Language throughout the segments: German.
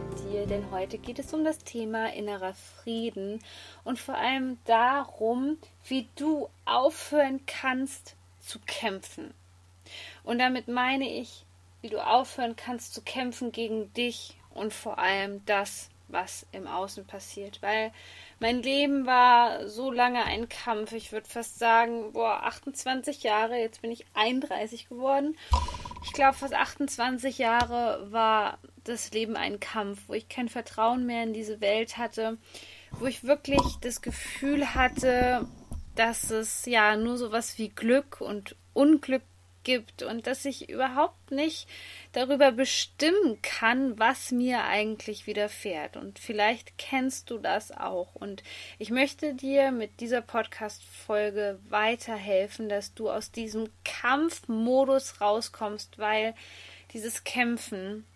dir, denn heute geht es um das Thema innerer Frieden und vor allem darum, wie du aufhören kannst zu kämpfen. Und damit meine ich, wie du aufhören kannst zu kämpfen gegen dich und vor allem das, was im Außen passiert. Weil mein Leben war so lange ein Kampf. Ich würde fast sagen, boah, 28 Jahre, jetzt bin ich 31 geworden. Ich glaube, fast 28 Jahre war das Leben ein Kampf, wo ich kein Vertrauen mehr in diese Welt hatte, wo ich wirklich das Gefühl hatte, dass es ja nur sowas wie Glück und Unglück gibt und dass ich überhaupt nicht darüber bestimmen kann, was mir eigentlich widerfährt. Und vielleicht kennst du das auch. Und ich möchte dir mit dieser Podcast-Folge weiterhelfen, dass du aus diesem Kampfmodus rauskommst, weil dieses Kämpfen,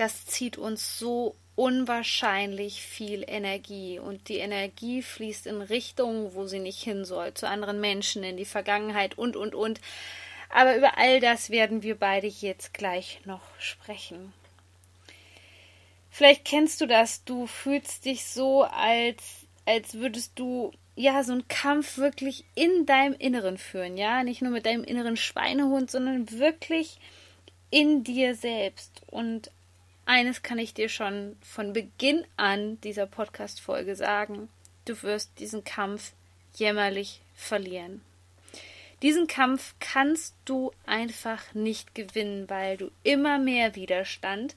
das zieht uns so unwahrscheinlich viel Energie und die Energie fließt in Richtungen, wo sie nicht hin soll, zu anderen Menschen, in die Vergangenheit und, und, und. Aber über all das werden wir beide jetzt gleich noch sprechen. Vielleicht kennst du das, du fühlst dich so, als, als würdest du ja so einen Kampf wirklich in deinem Inneren führen, ja, nicht nur mit deinem inneren Schweinehund, sondern wirklich in dir selbst. Und eines kann ich dir schon von Beginn an dieser Podcast-Folge sagen: Du wirst diesen Kampf jämmerlich verlieren. Diesen Kampf kannst du einfach nicht gewinnen, weil du immer mehr Widerstand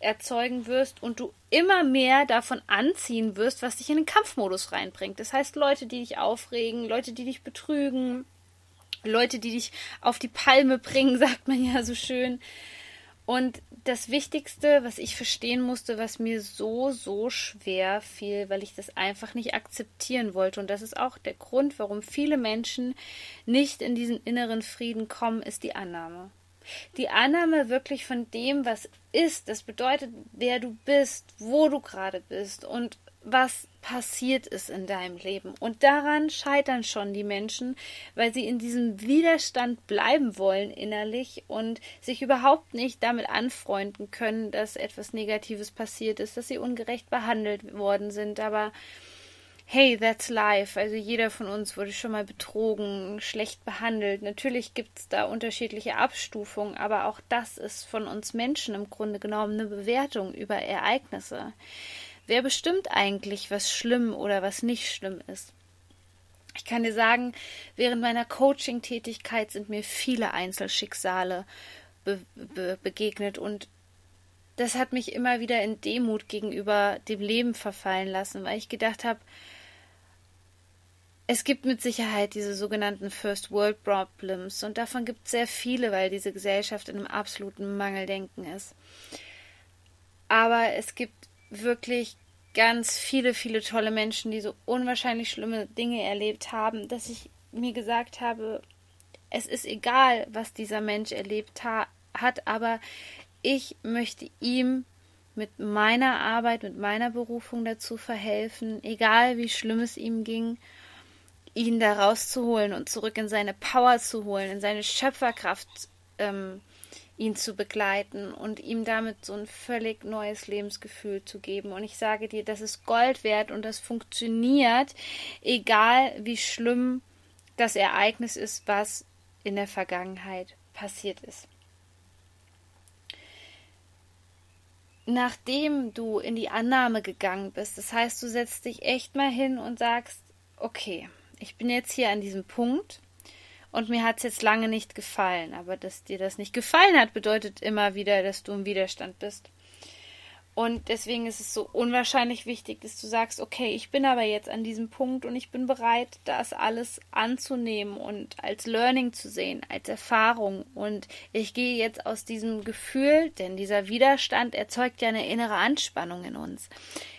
erzeugen wirst und du immer mehr davon anziehen wirst, was dich in den Kampfmodus reinbringt. Das heißt, Leute, die dich aufregen, Leute, die dich betrügen, Leute, die dich auf die Palme bringen, sagt man ja so schön. Und das Wichtigste, was ich verstehen musste, was mir so, so schwer fiel, weil ich das einfach nicht akzeptieren wollte. Und das ist auch der Grund, warum viele Menschen nicht in diesen inneren Frieden kommen, ist die Annahme. Die Annahme wirklich von dem, was ist. Das bedeutet, wer du bist, wo du gerade bist und was passiert ist in deinem Leben. Und daran scheitern schon die Menschen, weil sie in diesem Widerstand bleiben wollen innerlich und sich überhaupt nicht damit anfreunden können, dass etwas Negatives passiert ist, dass sie ungerecht behandelt worden sind. Aber hey, that's life. Also jeder von uns wurde schon mal betrogen, schlecht behandelt. Natürlich gibt es da unterschiedliche Abstufungen, aber auch das ist von uns Menschen im Grunde genommen eine Bewertung über Ereignisse. Wer bestimmt eigentlich, was schlimm oder was nicht schlimm ist? Ich kann dir sagen, während meiner Coaching-Tätigkeit sind mir viele Einzelschicksale be be begegnet und das hat mich immer wieder in Demut gegenüber dem Leben verfallen lassen, weil ich gedacht habe, es gibt mit Sicherheit diese sogenannten First World Problems und davon gibt es sehr viele, weil diese Gesellschaft in einem absoluten Mangeldenken ist. Aber es gibt wirklich ganz viele, viele tolle Menschen, die so unwahrscheinlich schlimme Dinge erlebt haben, dass ich mir gesagt habe, es ist egal, was dieser Mensch erlebt ha hat, aber ich möchte ihm mit meiner Arbeit, mit meiner Berufung dazu verhelfen, egal wie schlimm es ihm ging, ihn da rauszuholen und zurück in seine Power zu holen, in seine Schöpferkraft ähm, ihn zu begleiten und ihm damit so ein völlig neues Lebensgefühl zu geben. Und ich sage dir, das ist Gold wert und das funktioniert, egal wie schlimm das Ereignis ist, was in der Vergangenheit passiert ist. Nachdem du in die Annahme gegangen bist, das heißt, du setzt dich echt mal hin und sagst, okay, ich bin jetzt hier an diesem Punkt, und mir hat es jetzt lange nicht gefallen. Aber dass dir das nicht gefallen hat, bedeutet immer wieder, dass du im Widerstand bist. Und deswegen ist es so unwahrscheinlich wichtig, dass du sagst, okay, ich bin aber jetzt an diesem Punkt und ich bin bereit, das alles anzunehmen und als Learning zu sehen, als Erfahrung. Und ich gehe jetzt aus diesem Gefühl, denn dieser Widerstand erzeugt ja eine innere Anspannung in uns.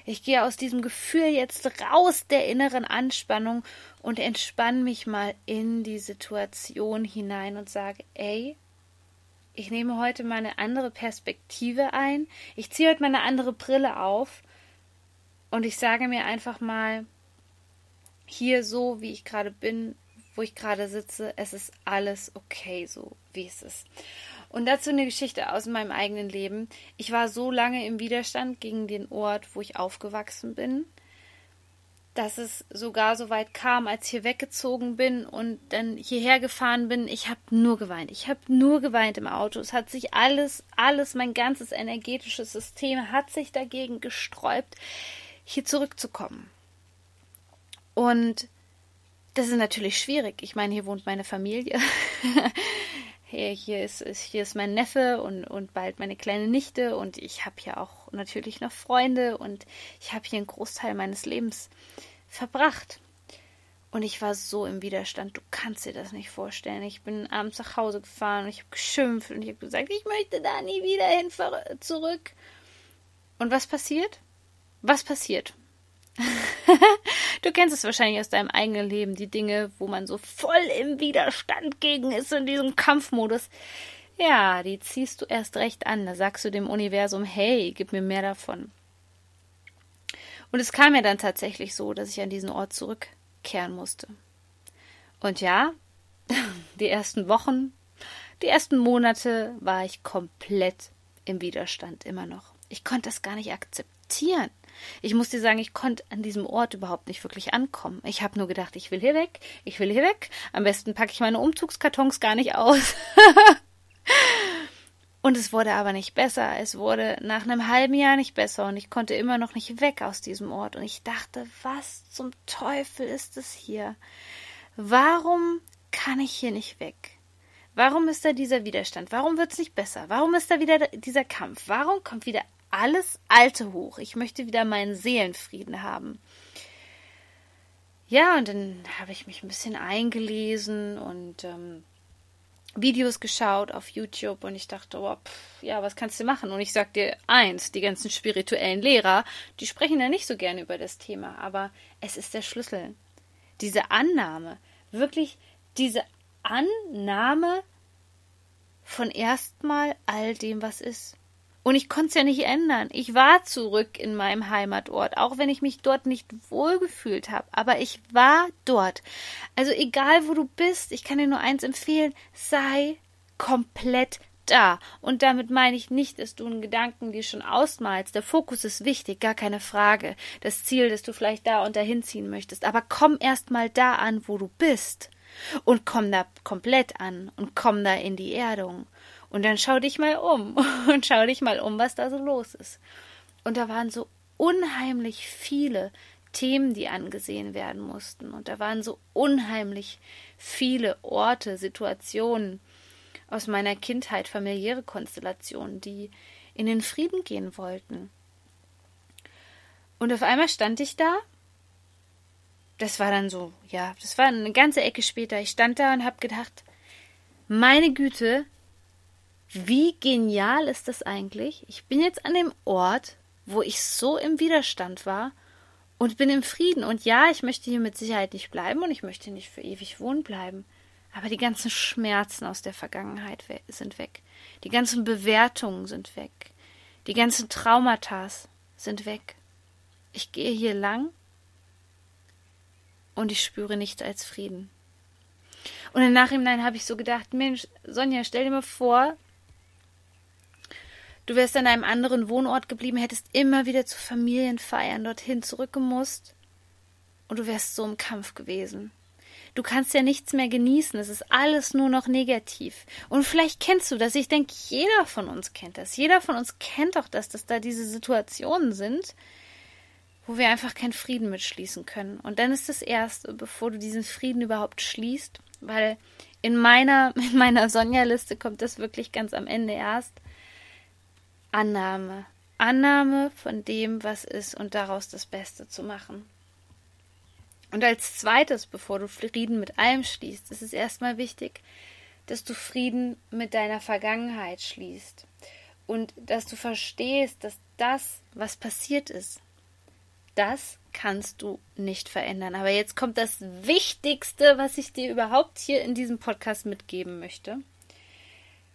Ich gehe aus diesem Gefühl jetzt raus der inneren Anspannung und entspanne mich mal in die Situation hinein und sage, ey, ich nehme heute mal eine andere Perspektive ein. Ich ziehe heute mal eine andere Brille auf und ich sage mir einfach mal, hier so, wie ich gerade bin, wo ich gerade sitze, es ist alles okay, so wie es ist. Und dazu eine Geschichte aus meinem eigenen Leben. Ich war so lange im Widerstand gegen den Ort, wo ich aufgewachsen bin dass es sogar so weit kam, als ich hier weggezogen bin und dann hierher gefahren bin. Ich habe nur geweint. Ich habe nur geweint im Auto. Es hat sich alles, alles, mein ganzes energetisches System hat sich dagegen gesträubt, hier zurückzukommen. Und das ist natürlich schwierig. Ich meine, hier wohnt meine Familie. hier, hier, ist, hier ist mein Neffe und, und bald meine kleine Nichte und ich habe hier auch natürlich noch Freunde und ich habe hier einen Großteil meines Lebens verbracht. Und ich war so im Widerstand, du kannst dir das nicht vorstellen. Ich bin abends nach Hause gefahren und ich habe geschimpft und ich habe gesagt, ich möchte da nie wieder hin zurück. Und was passiert? Was passiert? du kennst es wahrscheinlich aus deinem eigenen Leben, die Dinge, wo man so voll im Widerstand gegen ist, in diesem Kampfmodus. Ja, die ziehst du erst recht an. Da sagst du dem Universum, hey, gib mir mehr davon. Und es kam mir dann tatsächlich so, dass ich an diesen Ort zurückkehren musste. Und ja, die ersten Wochen, die ersten Monate war ich komplett im Widerstand immer noch. Ich konnte das gar nicht akzeptieren. Ich muss dir sagen, ich konnte an diesem Ort überhaupt nicht wirklich ankommen. Ich habe nur gedacht, ich will hier weg, ich will hier weg. Am besten packe ich meine Umzugskartons gar nicht aus. Und es wurde aber nicht besser. Es wurde nach einem halben Jahr nicht besser und ich konnte immer noch nicht weg aus diesem Ort. Und ich dachte, was zum Teufel ist es hier? Warum kann ich hier nicht weg? Warum ist da dieser Widerstand? Warum wird es nicht besser? Warum ist da wieder dieser Kampf? Warum kommt wieder alles Alte hoch? Ich möchte wieder meinen Seelenfrieden haben. Ja, und dann habe ich mich ein bisschen eingelesen und ähm, Videos geschaut auf YouTube und ich dachte, oh, pff, ja, was kannst du machen? Und ich sag dir eins, die ganzen spirituellen Lehrer, die sprechen ja nicht so gerne über das Thema, aber es ist der Schlüssel. Diese Annahme, wirklich diese Annahme von erstmal all dem, was ist. Und ich konnte es ja nicht ändern. Ich war zurück in meinem Heimatort, auch wenn ich mich dort nicht wohlgefühlt habe. Aber ich war dort. Also egal, wo du bist, ich kann dir nur eins empfehlen, sei komplett da. Und damit meine ich nicht, dass du einen Gedanken dir schon ausmalst. Der Fokus ist wichtig, gar keine Frage. Das Ziel, dass du vielleicht da und dahin ziehen möchtest. Aber komm erst mal da an, wo du bist. Und komm da komplett an und komm da in die Erdung. Und dann schau dich mal um und schau dich mal um, was da so los ist. Und da waren so unheimlich viele Themen, die angesehen werden mussten. Und da waren so unheimlich viele Orte, Situationen aus meiner Kindheit, familiäre Konstellationen, die in den Frieden gehen wollten. Und auf einmal stand ich da. Das war dann so, ja, das war eine ganze Ecke später. Ich stand da und hab gedacht, meine Güte, wie genial ist das eigentlich? Ich bin jetzt an dem Ort, wo ich so im Widerstand war und bin im Frieden. Und ja, ich möchte hier mit Sicherheit nicht bleiben und ich möchte nicht für ewig wohnen bleiben. Aber die ganzen Schmerzen aus der Vergangenheit sind weg. Die ganzen Bewertungen sind weg. Die ganzen Traumata sind weg. Ich gehe hier lang und ich spüre nichts als Frieden. Und im Nachhinein habe ich so gedacht, Mensch, Sonja, stell dir mal vor, Du wärst an einem anderen Wohnort geblieben, hättest immer wieder zu Familienfeiern dorthin zurückgemusst und du wärst so im Kampf gewesen. Du kannst ja nichts mehr genießen, es ist alles nur noch negativ. Und vielleicht kennst du das, ich denke, jeder von uns kennt das. Jeder von uns kennt doch das, dass da diese Situationen sind, wo wir einfach keinen Frieden mitschließen können. Und dann ist das Erste, bevor du diesen Frieden überhaupt schließt, weil in meiner, in meiner Sonja-Liste kommt das wirklich ganz am Ende erst, Annahme. Annahme von dem, was ist und daraus das Beste zu machen. Und als zweites, bevor du Frieden mit allem schließt, ist es erstmal wichtig, dass du Frieden mit deiner Vergangenheit schließt und dass du verstehst, dass das, was passiert ist, das kannst du nicht verändern. Aber jetzt kommt das Wichtigste, was ich dir überhaupt hier in diesem Podcast mitgeben möchte.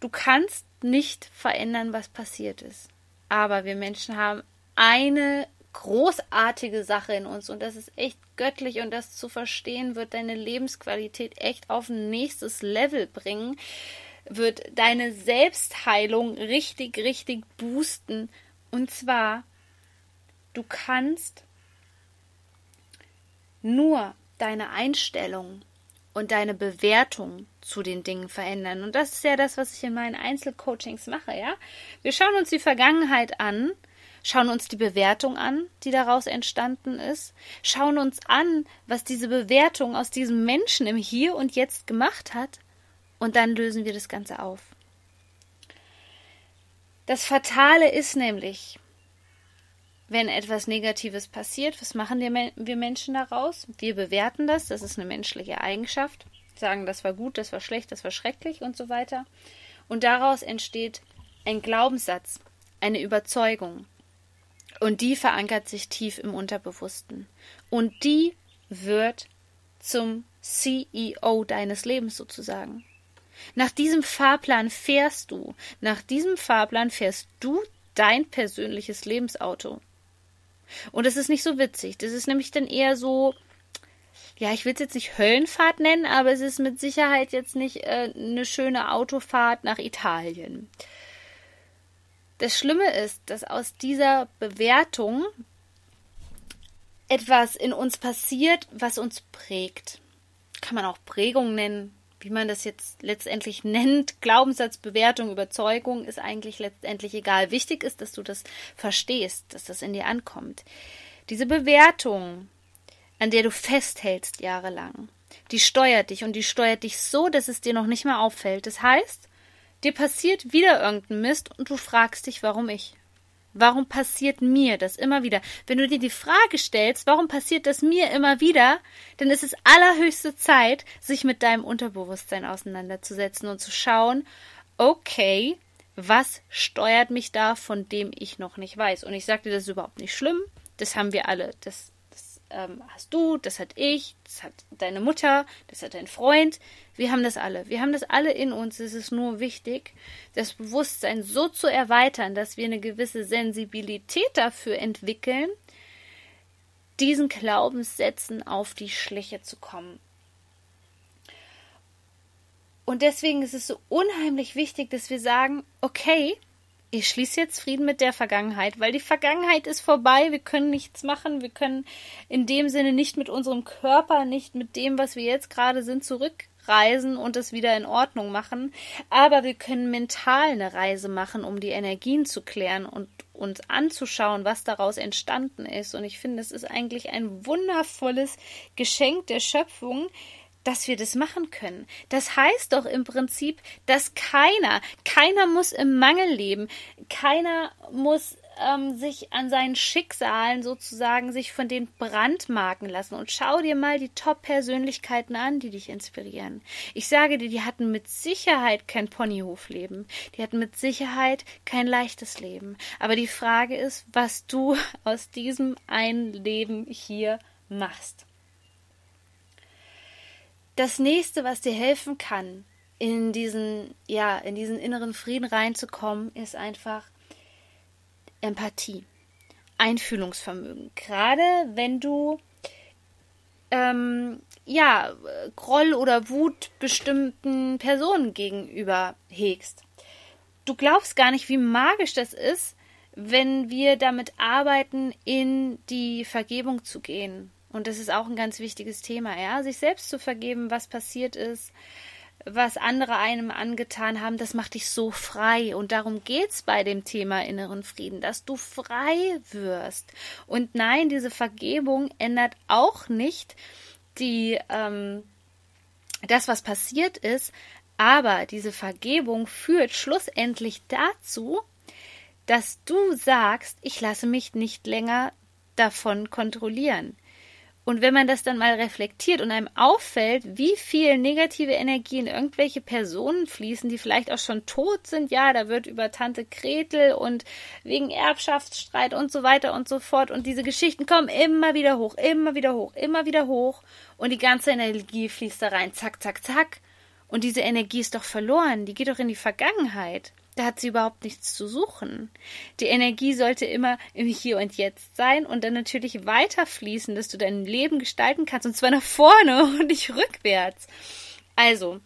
Du kannst nicht verändern, was passiert ist. Aber wir Menschen haben eine großartige Sache in uns und das ist echt göttlich und das zu verstehen wird deine Lebensqualität echt auf ein nächstes Level bringen, wird deine Selbstheilung richtig, richtig boosten. Und zwar, du kannst nur deine Einstellung und deine Bewertung zu den Dingen verändern. Und das ist ja das, was ich in meinen Einzelcoachings mache, ja. Wir schauen uns die Vergangenheit an schauen uns die Bewertung an, die daraus entstanden ist, schauen uns an, was diese Bewertung aus diesem Menschen im Hier und Jetzt gemacht hat, und dann lösen wir das Ganze auf. Das Fatale ist nämlich, wenn etwas Negatives passiert, was machen wir Menschen daraus? Wir bewerten das, das ist eine menschliche Eigenschaft, sagen, das war gut, das war schlecht, das war schrecklich und so weiter. Und daraus entsteht ein Glaubenssatz, eine Überzeugung. Und die verankert sich tief im Unterbewussten. Und die wird zum CEO deines Lebens sozusagen. Nach diesem Fahrplan fährst du. Nach diesem Fahrplan fährst du dein persönliches Lebensauto. Und es ist nicht so witzig. Das ist nämlich dann eher so, ja, ich will es jetzt nicht Höllenfahrt nennen, aber es ist mit Sicherheit jetzt nicht äh, eine schöne Autofahrt nach Italien. Das Schlimme ist, dass aus dieser Bewertung etwas in uns passiert, was uns prägt. Kann man auch Prägung nennen, wie man das jetzt letztendlich nennt. Glaubenssatz, Bewertung, Überzeugung ist eigentlich letztendlich egal. Wichtig ist, dass du das verstehst, dass das in dir ankommt. Diese Bewertung, an der du festhältst jahrelang, die steuert dich und die steuert dich so, dass es dir noch nicht mehr auffällt. Das heißt, Dir passiert wieder irgendein Mist und du fragst dich, warum ich? Warum passiert mir das immer wieder? Wenn du dir die Frage stellst, warum passiert das mir immer wieder, dann ist es allerhöchste Zeit, sich mit deinem Unterbewusstsein auseinanderzusetzen und zu schauen, okay, was steuert mich da, von dem ich noch nicht weiß? Und ich sagte, das ist überhaupt nicht schlimm. Das haben wir alle. Das ähm, hast du, das hat ich, das hat deine Mutter, das hat dein Freund. Wir haben das alle. Wir haben das alle in uns. Es ist nur wichtig, das Bewusstsein so zu erweitern, dass wir eine gewisse Sensibilität dafür entwickeln, diesen Glaubenssätzen auf die Schliche zu kommen. Und deswegen ist es so unheimlich wichtig, dass wir sagen, okay, ich schließe jetzt Frieden mit der Vergangenheit, weil die Vergangenheit ist vorbei, wir können nichts machen, wir können in dem Sinne nicht mit unserem Körper, nicht mit dem, was wir jetzt gerade sind, zurückreisen und es wieder in Ordnung machen, aber wir können mental eine Reise machen, um die Energien zu klären und uns anzuschauen, was daraus entstanden ist. Und ich finde, es ist eigentlich ein wundervolles Geschenk der Schöpfung, dass wir das machen können. Das heißt doch im Prinzip, dass keiner, keiner muss im Mangel leben, keiner muss ähm, sich an seinen Schicksalen sozusagen sich von den brandmarken lassen. Und schau dir mal die Top-Persönlichkeiten an, die dich inspirieren. Ich sage dir, die hatten mit Sicherheit kein Ponyhofleben. Die hatten mit Sicherheit kein leichtes Leben. Aber die Frage ist, was du aus diesem einen Leben hier machst das nächste, was dir helfen kann, in diesen, ja, in diesen inneren Frieden reinzukommen, ist einfach Empathie, Einfühlungsvermögen. Gerade wenn du ähm, ja, Groll oder Wut bestimmten Personen gegenüber hegst. Du glaubst gar nicht, wie magisch das ist, wenn wir damit arbeiten, in die Vergebung zu gehen und das ist auch ein ganz wichtiges Thema, ja, sich selbst zu vergeben, was passiert ist, was andere einem angetan haben, das macht dich so frei. Und darum geht's bei dem Thema inneren Frieden, dass du frei wirst. Und nein, diese Vergebung ändert auch nicht die, ähm, das, was passiert ist, aber diese Vergebung führt schlussendlich dazu, dass du sagst, ich lasse mich nicht länger davon kontrollieren. Und wenn man das dann mal reflektiert und einem auffällt, wie viel negative Energie in irgendwelche Personen fließen, die vielleicht auch schon tot sind, ja, da wird über Tante Gretel und wegen Erbschaftsstreit und so weiter und so fort und diese Geschichten kommen immer wieder hoch, immer wieder hoch, immer wieder hoch und die ganze Energie fließt da rein, zack, zack, zack. Und diese Energie ist doch verloren, die geht doch in die Vergangenheit. Da hat sie überhaupt nichts zu suchen. Die Energie sollte immer im Hier und Jetzt sein und dann natürlich weiterfließen, dass du dein Leben gestalten kannst und zwar nach vorne und nicht rückwärts. Also,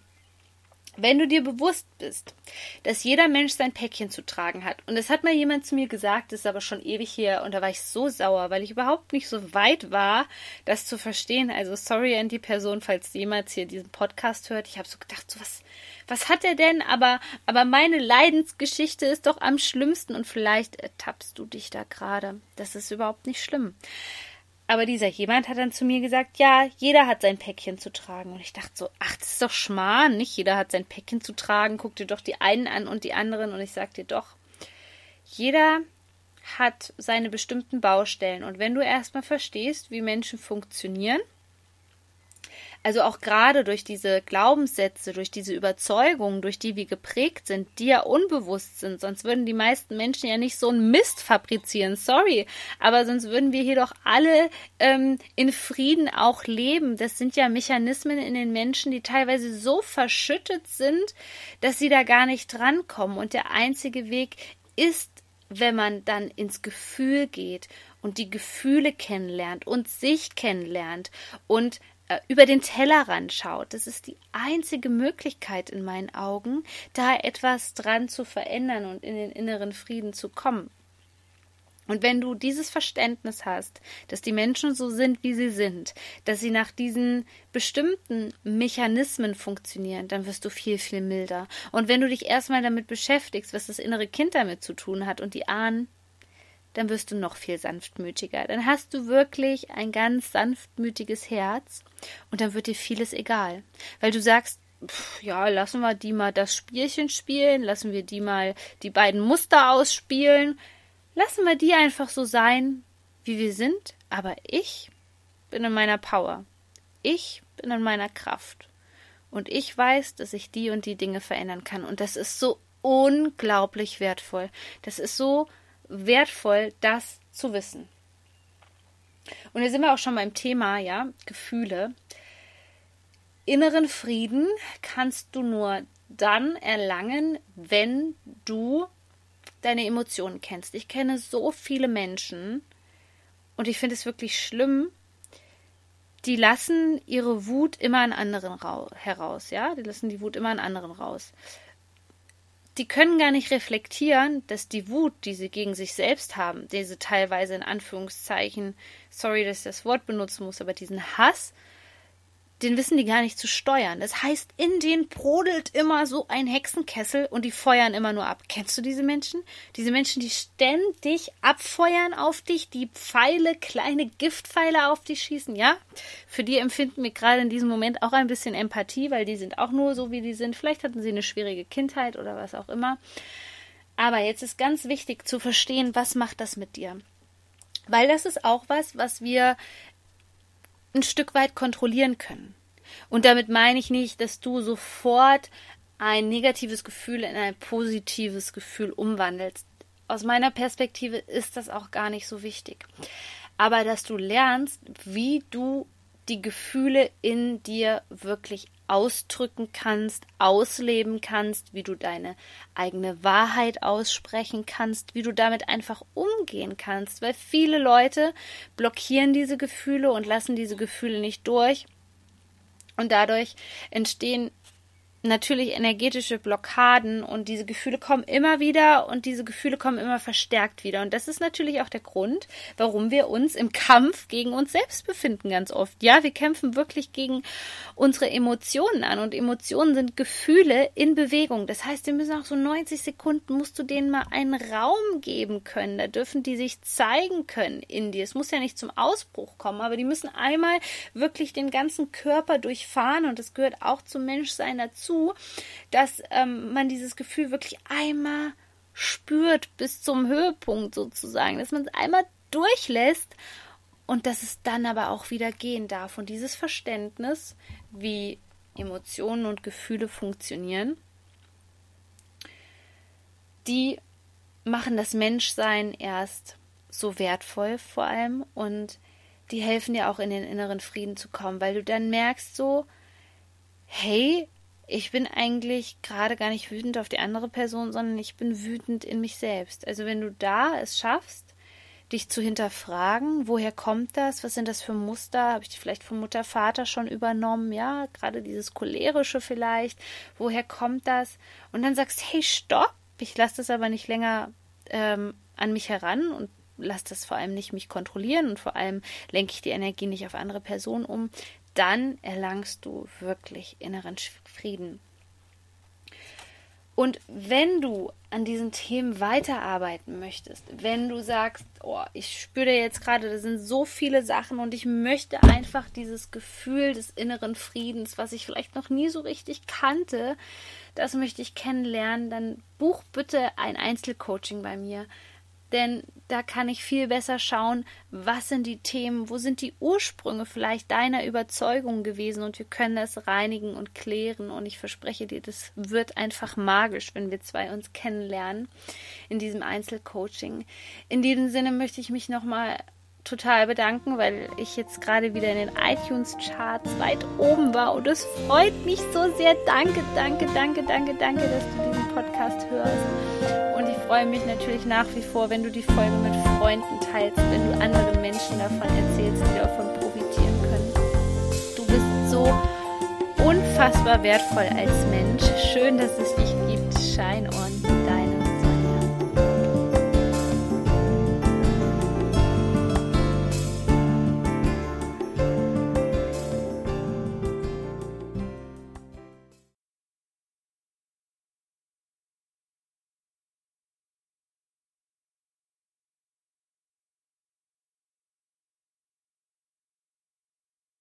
wenn du dir bewusst bist, dass jeder Mensch sein Päckchen zu tragen hat, und es hat mal jemand zu mir gesagt, das ist aber schon ewig her, und da war ich so sauer, weil ich überhaupt nicht so weit war, das zu verstehen. Also sorry an die Person, falls jemals hier diesen Podcast hört. Ich habe so gedacht, so was, was hat er denn? Aber, aber meine Leidensgeschichte ist doch am schlimmsten und vielleicht ertappst du dich da gerade. Das ist überhaupt nicht schlimm. Aber dieser jemand hat dann zu mir gesagt, ja, jeder hat sein Päckchen zu tragen. Und ich dachte so, ach, das ist doch Schmarrn, nicht jeder hat sein Päckchen zu tragen. Guck dir doch die einen an und die anderen. Und ich sag dir doch, jeder hat seine bestimmten Baustellen. Und wenn du erstmal verstehst, wie Menschen funktionieren, also auch gerade durch diese Glaubenssätze, durch diese Überzeugungen, durch die wir geprägt sind, die ja unbewusst sind, sonst würden die meisten Menschen ja nicht so einen Mist fabrizieren, sorry, aber sonst würden wir hier doch alle ähm, in Frieden auch leben. Das sind ja Mechanismen in den Menschen, die teilweise so verschüttet sind, dass sie da gar nicht drankommen. Und der einzige Weg ist, wenn man dann ins Gefühl geht und die Gefühle kennenlernt und sich kennenlernt und über den Tellerrand schaut. Das ist die einzige Möglichkeit in meinen Augen, da etwas dran zu verändern und in den inneren Frieden zu kommen. Und wenn du dieses Verständnis hast, dass die Menschen so sind, wie sie sind, dass sie nach diesen bestimmten Mechanismen funktionieren, dann wirst du viel, viel milder. Und wenn du dich erstmal damit beschäftigst, was das innere Kind damit zu tun hat und die Ahnen, dann wirst du noch viel sanftmütiger. Dann hast du wirklich ein ganz sanftmütiges Herz und dann wird dir vieles egal. Weil du sagst, pff, ja, lassen wir die mal das Spielchen spielen, lassen wir die mal die beiden Muster ausspielen, lassen wir die einfach so sein, wie wir sind, aber ich bin in meiner Power. Ich bin in meiner Kraft. Und ich weiß, dass ich die und die Dinge verändern kann. Und das ist so unglaublich wertvoll. Das ist so wertvoll, das zu wissen. Und hier sind wir auch schon beim Thema, ja, Gefühle. Inneren Frieden kannst du nur dann erlangen, wenn du deine Emotionen kennst. Ich kenne so viele Menschen und ich finde es wirklich schlimm, die lassen ihre Wut immer an anderen heraus, ja? Die lassen die Wut immer an anderen raus die können gar nicht reflektieren, dass die Wut, die sie gegen sich selbst haben, diese teilweise in Anführungszeichen, sorry, dass ich das Wort benutzen muss, aber diesen Hass, den wissen die gar nicht zu steuern. Das heißt, in denen brodelt immer so ein Hexenkessel und die feuern immer nur ab. Kennst du diese Menschen? Diese Menschen, die ständig abfeuern auf dich, die Pfeile, kleine Giftpfeile auf dich schießen, ja? Für die empfinden wir gerade in diesem Moment auch ein bisschen Empathie, weil die sind auch nur so, wie die sind. Vielleicht hatten sie eine schwierige Kindheit oder was auch immer. Aber jetzt ist ganz wichtig zu verstehen, was macht das mit dir? Weil das ist auch was, was wir ein Stück weit kontrollieren können. Und damit meine ich nicht, dass du sofort ein negatives Gefühl in ein positives Gefühl umwandelst. Aus meiner Perspektive ist das auch gar nicht so wichtig. Aber dass du lernst, wie du die Gefühle in dir wirklich ausdrücken kannst, ausleben kannst, wie du deine eigene Wahrheit aussprechen kannst, wie du damit einfach umgehen kannst, weil viele Leute blockieren diese Gefühle und lassen diese Gefühle nicht durch. Und dadurch entstehen natürlich energetische Blockaden und diese Gefühle kommen immer wieder und diese Gefühle kommen immer verstärkt wieder. Und das ist natürlich auch der Grund, warum wir uns im Kampf gegen uns selbst befinden, ganz oft. Ja, wir kämpfen wirklich gegen unsere Emotionen an und Emotionen sind Gefühle in Bewegung. Das heißt, wir müssen auch so 90 Sekunden, musst du denen mal einen Raum geben können. Da dürfen die sich zeigen können in dir. Es muss ja nicht zum Ausbruch kommen, aber die müssen einmal wirklich den ganzen Körper durchfahren und das gehört auch zum Menschsein dazu dass ähm, man dieses Gefühl wirklich einmal spürt bis zum Höhepunkt sozusagen, dass man es einmal durchlässt und dass es dann aber auch wieder gehen darf. Und dieses Verständnis, wie Emotionen und Gefühle funktionieren, die machen das Menschsein erst so wertvoll vor allem und die helfen dir auch in den inneren Frieden zu kommen, weil du dann merkst so, hey, ich bin eigentlich gerade gar nicht wütend auf die andere Person, sondern ich bin wütend in mich selbst. Also wenn du da es schaffst, dich zu hinterfragen, woher kommt das, was sind das für Muster, habe ich die vielleicht von Mutter, Vater schon übernommen, ja, gerade dieses cholerische vielleicht, woher kommt das? Und dann sagst, hey, stopp, ich lasse das aber nicht länger ähm, an mich heran und lass das vor allem nicht mich kontrollieren und vor allem lenke ich die Energie nicht auf andere Personen um, dann erlangst du wirklich inneren Frieden. Und wenn du an diesen Themen weiterarbeiten möchtest, wenn du sagst, oh, ich spüre jetzt gerade, da sind so viele Sachen und ich möchte einfach dieses Gefühl des inneren Friedens, was ich vielleicht noch nie so richtig kannte, das möchte ich kennenlernen, dann buch bitte ein Einzelcoaching bei mir denn da kann ich viel besser schauen, was sind die Themen, wo sind die Ursprünge vielleicht deiner Überzeugung gewesen und wir können das reinigen und klären und ich verspreche dir, das wird einfach magisch, wenn wir zwei uns kennenlernen in diesem Einzelcoaching. In diesem Sinne möchte ich mich nochmal total bedanken, weil ich jetzt gerade wieder in den iTunes-Charts weit oben war und es freut mich so sehr. Danke, danke, danke, danke, danke, dass du diesen Podcast hörst freue mich natürlich nach wie vor, wenn du die Folge mit Freunden teilst, wenn du anderen Menschen davon erzählst, die davon profitieren können. Du bist so unfassbar wertvoll als Mensch. Schön, dass es dich gibt. Shine on.